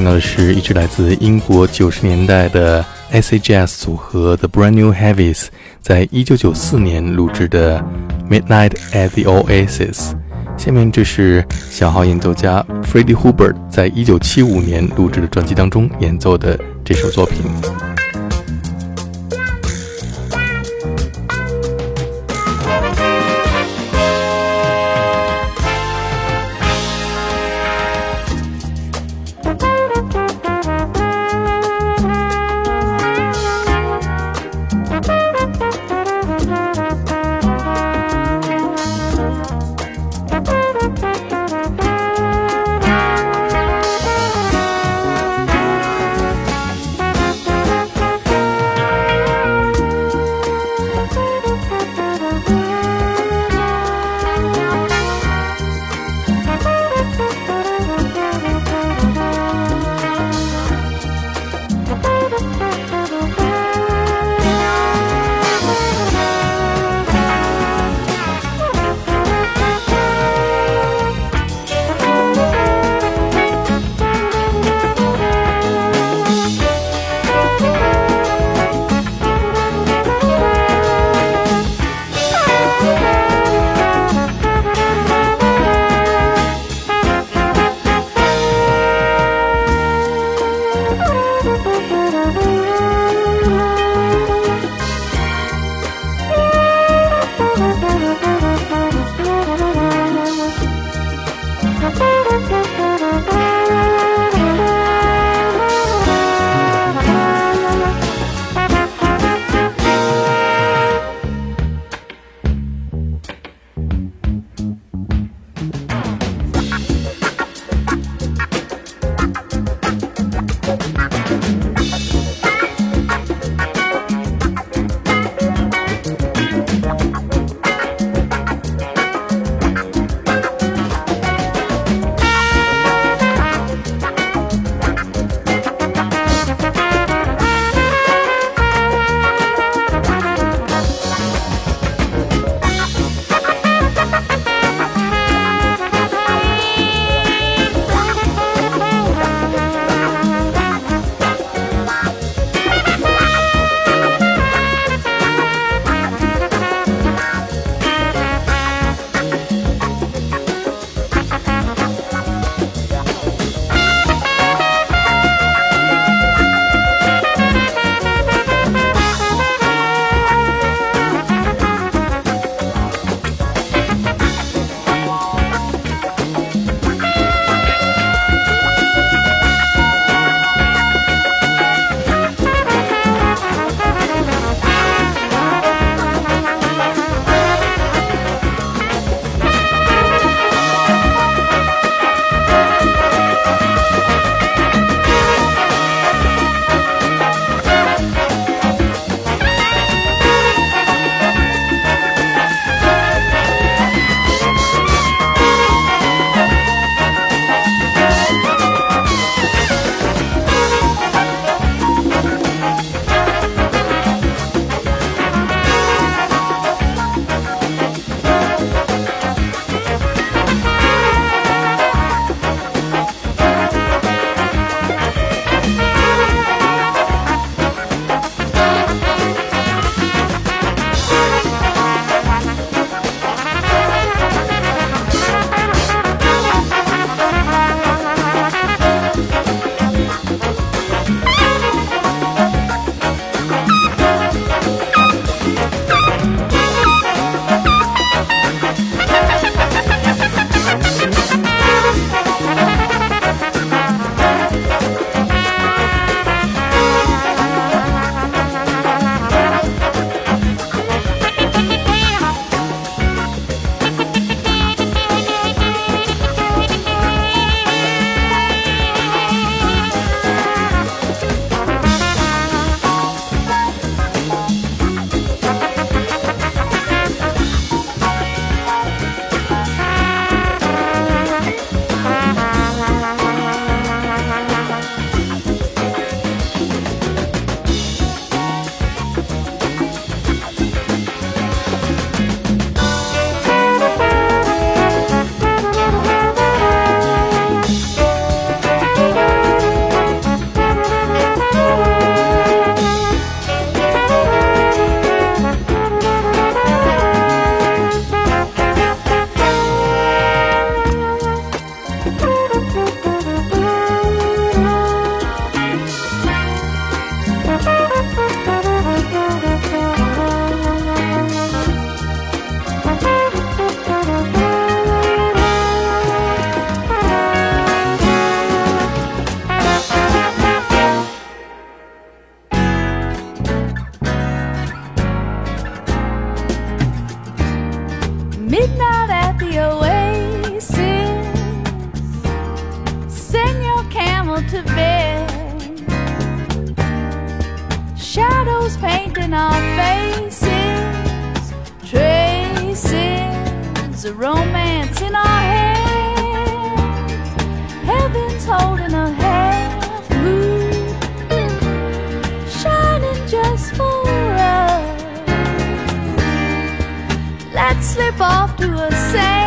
听到的是一支来自英国九十年代的 s a j s 组合 The Brand New Heavies 在一九九四年录制的《Midnight at the Oasis》。下面这是小号演奏家 Freddie Hubbard 在一九七五年录制的专辑当中演奏的这首作品。Traces a romance in our hands. Heaven's holding a half moon. Shining just for us. Let's slip off to a sand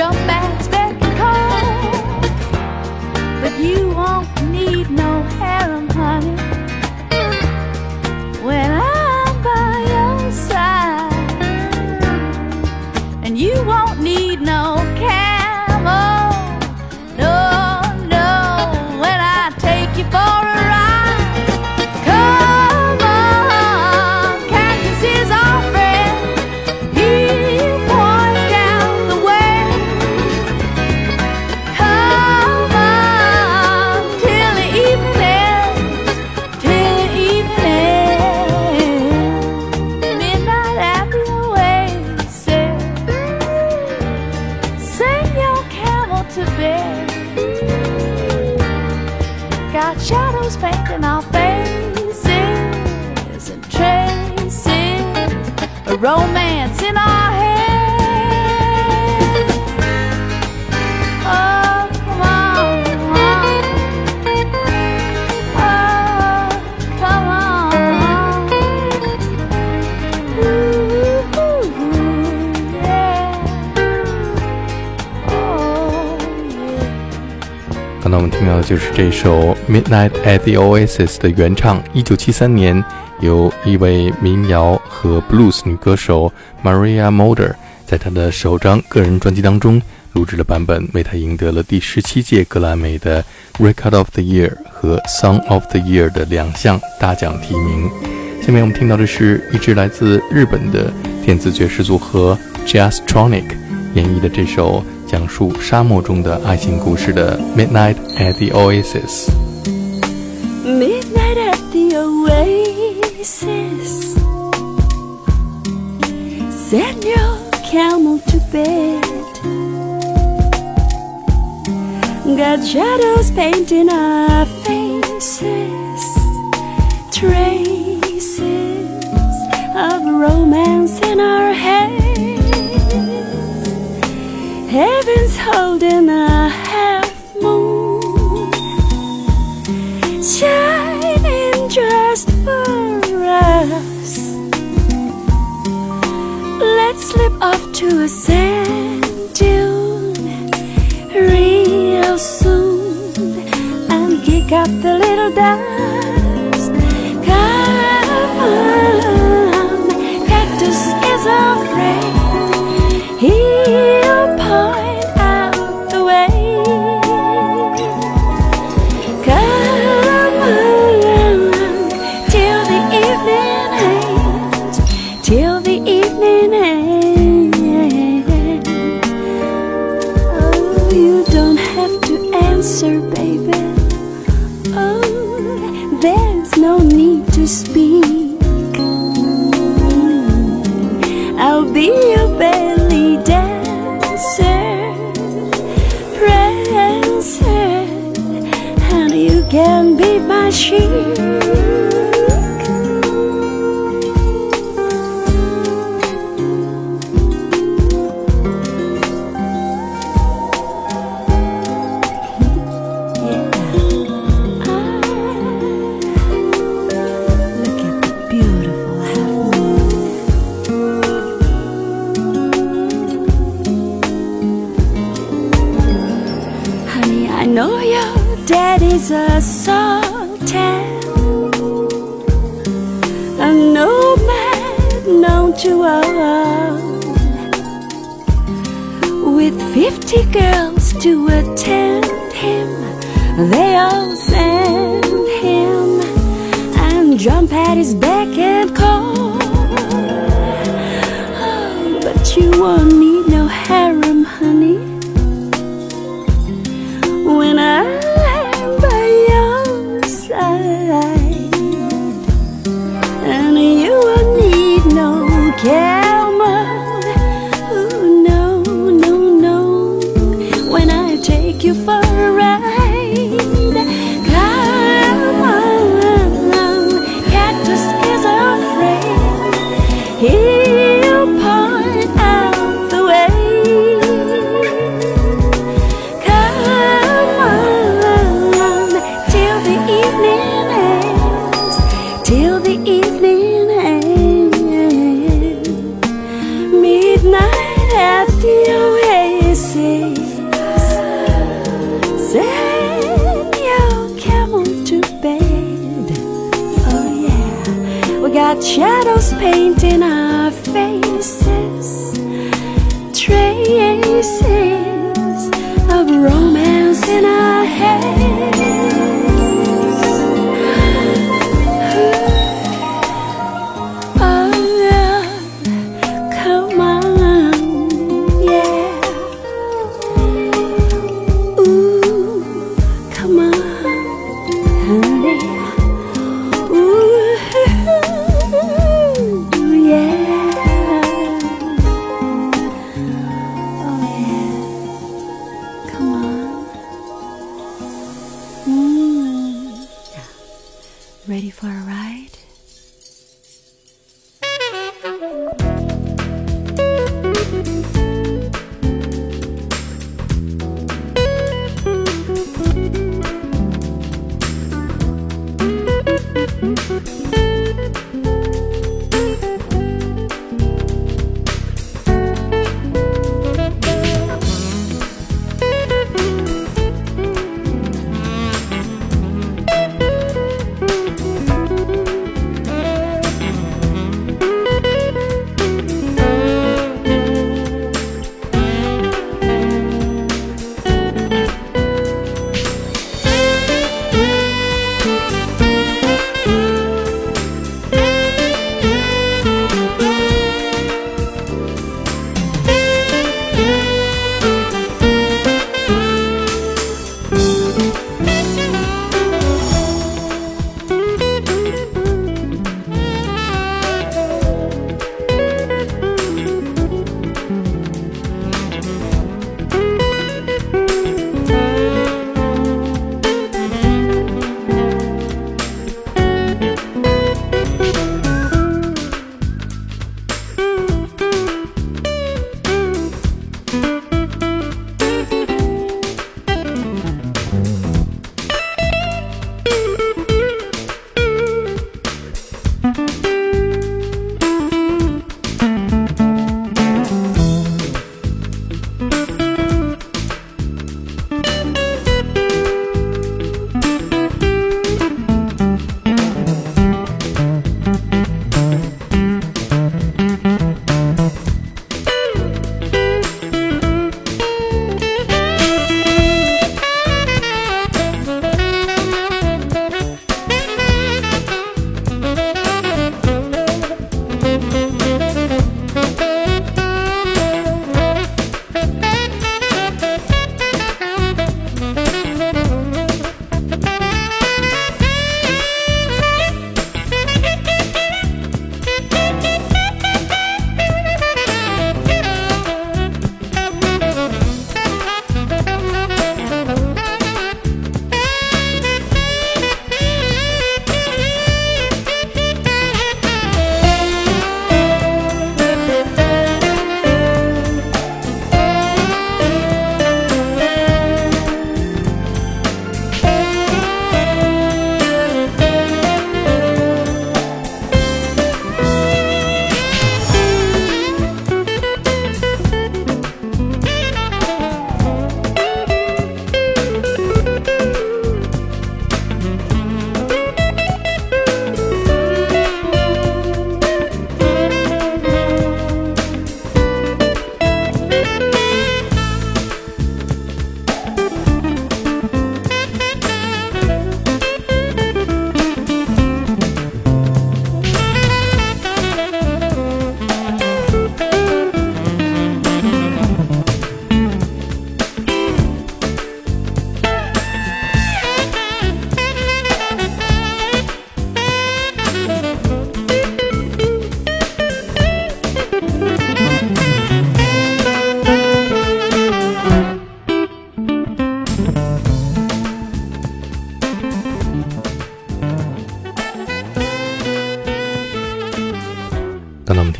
jump back Shadows painting 就是这首《Midnight at the Oasis》的原唱，一九七三年由一位民谣和 blues 女歌手 Maria Mulder 在她的首张个人专辑当中录制的版本，为她赢得了第十七届格莱美的 Record of the Year 和 Song of the Year 的两项大奖提名。下面我们听到的是一支来自日本的电子爵士组合 Jazztronic 演绎的这首讲述沙漠中的爱情故事的《Midnight at the Oasis》。 Midnight at the oasis. Send your camel to bed. Got shadows painting our faces. Traces of romance in our Heaven's holding a half moon shining just for us. Let's slip off to a sand dune real soon and kick up the little dust. Shadows painting our faces, traces of romance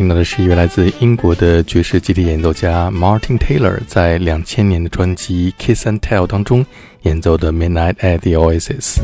听到的是一位来自英国的爵士集体演奏家 Martin Taylor 在两千年的专辑《Kiss and Tell》当中演奏的《Midnight at the Oasis》。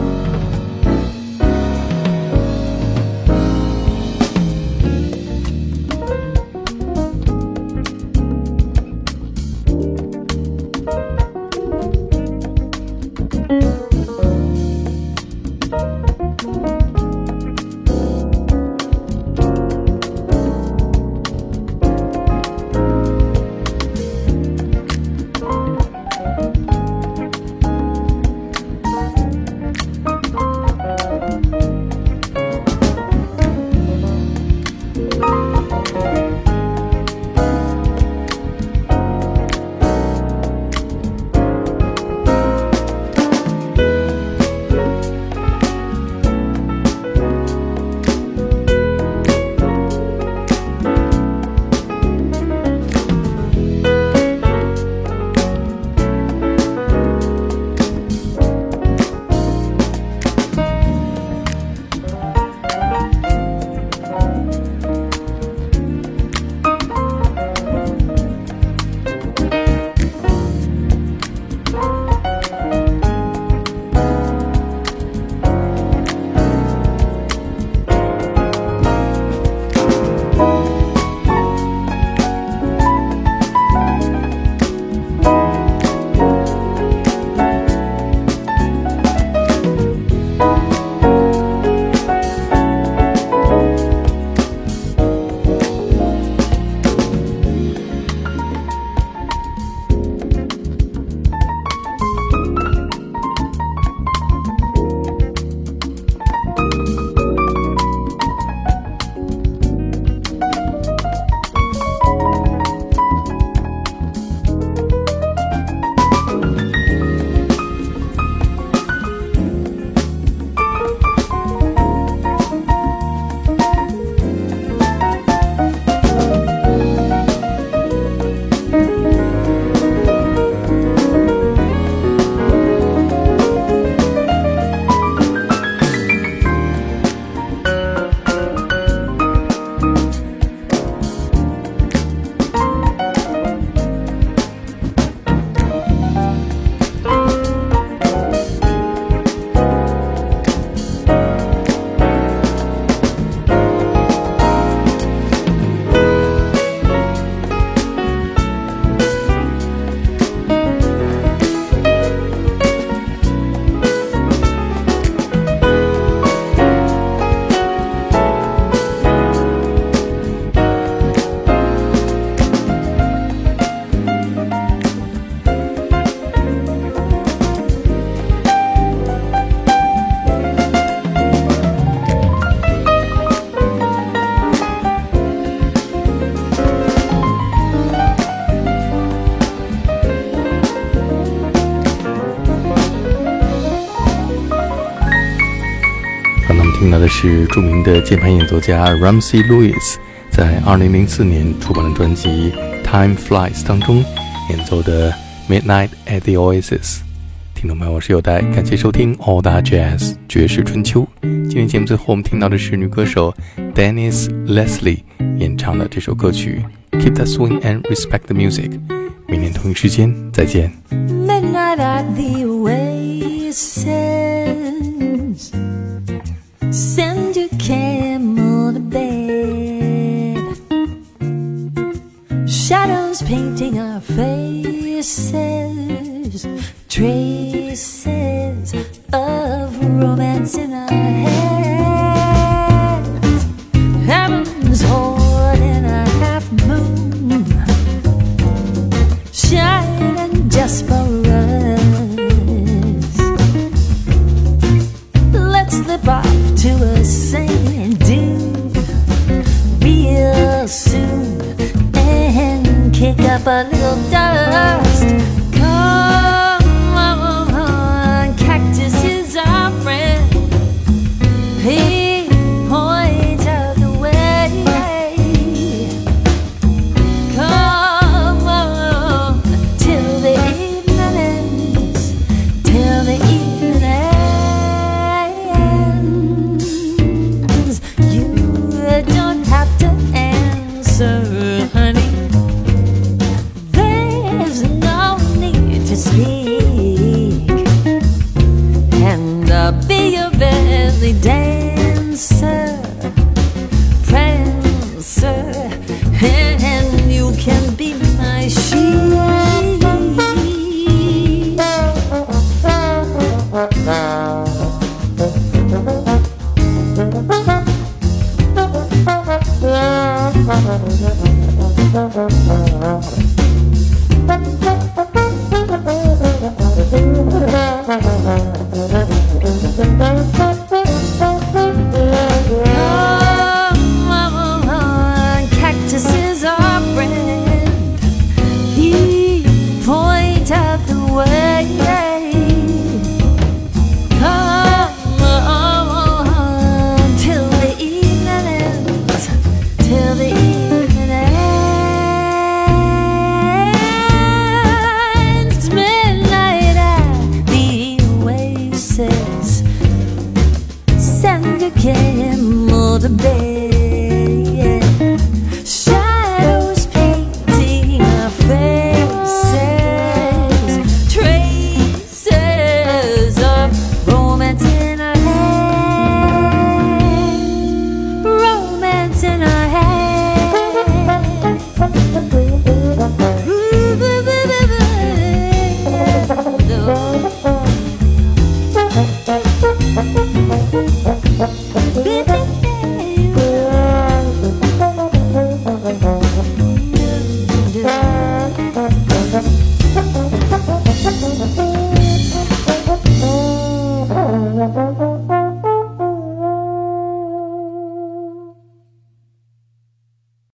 的是著名的键盘演奏家 Ramsey Lewis 在2004年出版的专辑《Time Flies》当中演奏的《Midnight at the Oasis》。听众朋友，我是有代，感谢收听 All That Jazz 爵士春秋。今天节目最后我们听到的是女歌手 Dennis Leslie 演唱的这首歌曲《Keep the Swing and Respect the Music》。明天同一时间再见。Midnight at the oasis. Send your camel to bed. Shadows painting our faces. Traces of romance in our heads. Kick and bed.